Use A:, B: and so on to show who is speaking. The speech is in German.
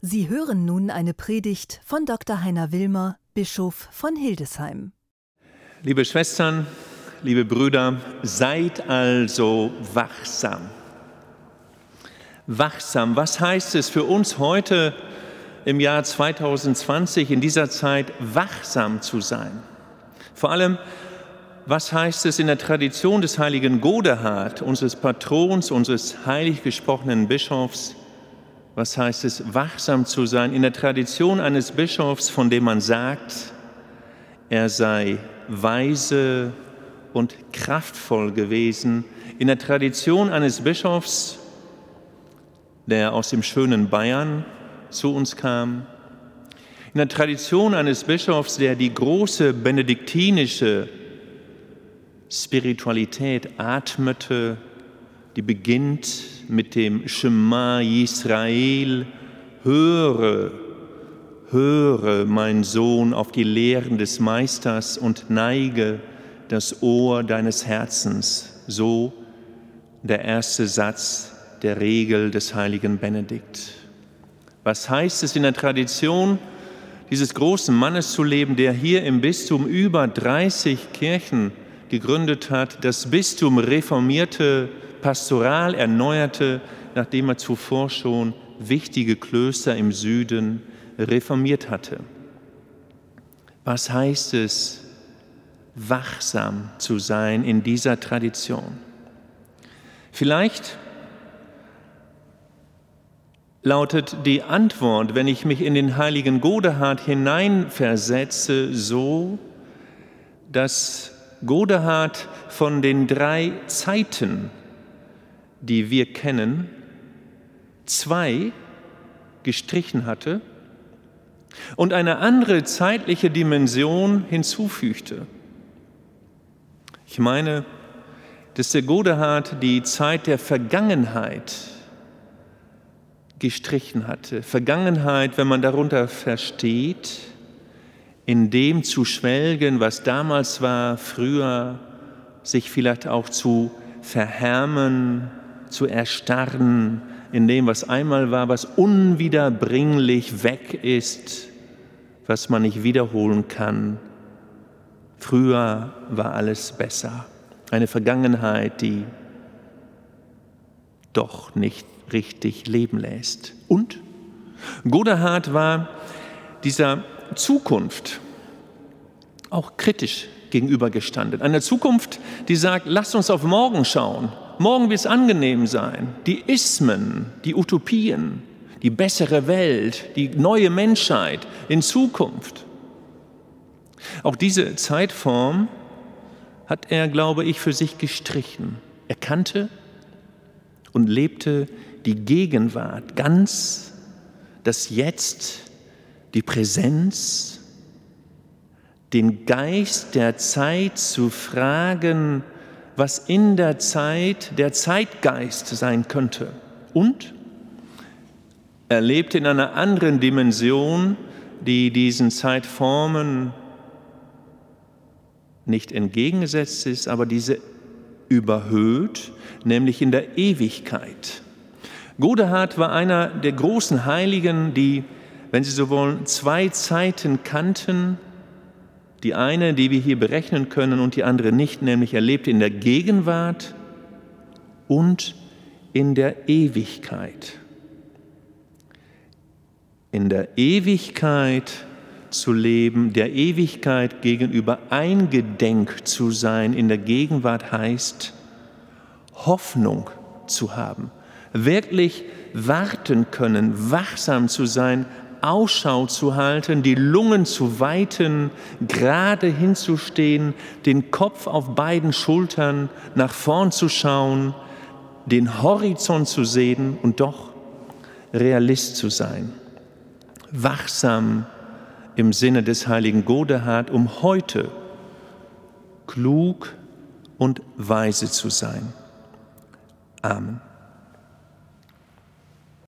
A: Sie hören nun eine Predigt von Dr. Heiner Wilmer, Bischof von Hildesheim.
B: Liebe Schwestern, liebe Brüder, seid also wachsam. Wachsam, was heißt es für uns heute im Jahr 2020 in dieser Zeit wachsam zu sein? Vor allem, was heißt es in der Tradition des heiligen Godehard, unseres Patrons, unseres heilig gesprochenen Bischofs? Was heißt es, wachsam zu sein? In der Tradition eines Bischofs, von dem man sagt, er sei weise und kraftvoll gewesen. In der Tradition eines Bischofs, der aus dem schönen Bayern zu uns kam. In der Tradition eines Bischofs, der die große benediktinische Spiritualität atmete, die beginnt mit dem Shema Israel, höre, höre, mein Sohn, auf die Lehren des Meisters und neige das Ohr deines Herzens. So der erste Satz der Regel des heiligen Benedikt. Was heißt es in der Tradition, dieses großen Mannes zu leben, der hier im Bistum über 30 Kirchen gegründet hat, das Bistum reformierte, pastoral erneuerte, nachdem er zuvor schon wichtige Klöster im Süden reformiert hatte. Was heißt es, wachsam zu sein in dieser Tradition? Vielleicht lautet die Antwort, wenn ich mich in den heiligen Godehard hineinversetze, so, dass Godehard von den drei Zeiten, die wir kennen, zwei gestrichen hatte und eine andere zeitliche Dimension hinzufügte. Ich meine, dass der Godehard die Zeit der Vergangenheit gestrichen hatte. Vergangenheit, wenn man darunter versteht, in dem zu schwelgen, was damals war, früher, sich vielleicht auch zu verhärmen, zu erstarren, in dem, was einmal war, was unwiederbringlich weg ist, was man nicht wiederholen kann. Früher war alles besser. Eine Vergangenheit, die doch nicht richtig leben lässt. Und Godehard war dieser Zukunft auch kritisch gegenübergestanden. Eine Zukunft, die sagt, lasst uns auf morgen schauen. Morgen wird es angenehm sein. Die Ismen, die Utopien, die bessere Welt, die neue Menschheit in Zukunft. Auch diese Zeitform hat er, glaube ich, für sich gestrichen. Er kannte und lebte die Gegenwart ganz, das Jetzt, die Präsenz, den Geist der Zeit zu fragen, was in der Zeit der Zeitgeist sein könnte. Und er lebte in einer anderen Dimension, die diesen Zeitformen nicht entgegengesetzt ist, aber diese überhöht, nämlich in der Ewigkeit. Godehard war einer der großen Heiligen, die wenn Sie so wollen, zwei Zeiten kannten. Die eine, die wir hier berechnen können, und die andere nicht, nämlich er lebte in der Gegenwart und in der Ewigkeit. In der Ewigkeit zu leben, der Ewigkeit gegenüber eingedenk zu sein, in der Gegenwart heißt, Hoffnung zu haben, wirklich warten können, wachsam zu sein Ausschau zu halten, die Lungen zu weiten, gerade hinzustehen, den Kopf auf beiden Schultern nach vorn zu schauen, den Horizont zu sehen und doch Realist zu sein. Wachsam im Sinne des heiligen Godehard, um heute klug und weise zu sein. Amen.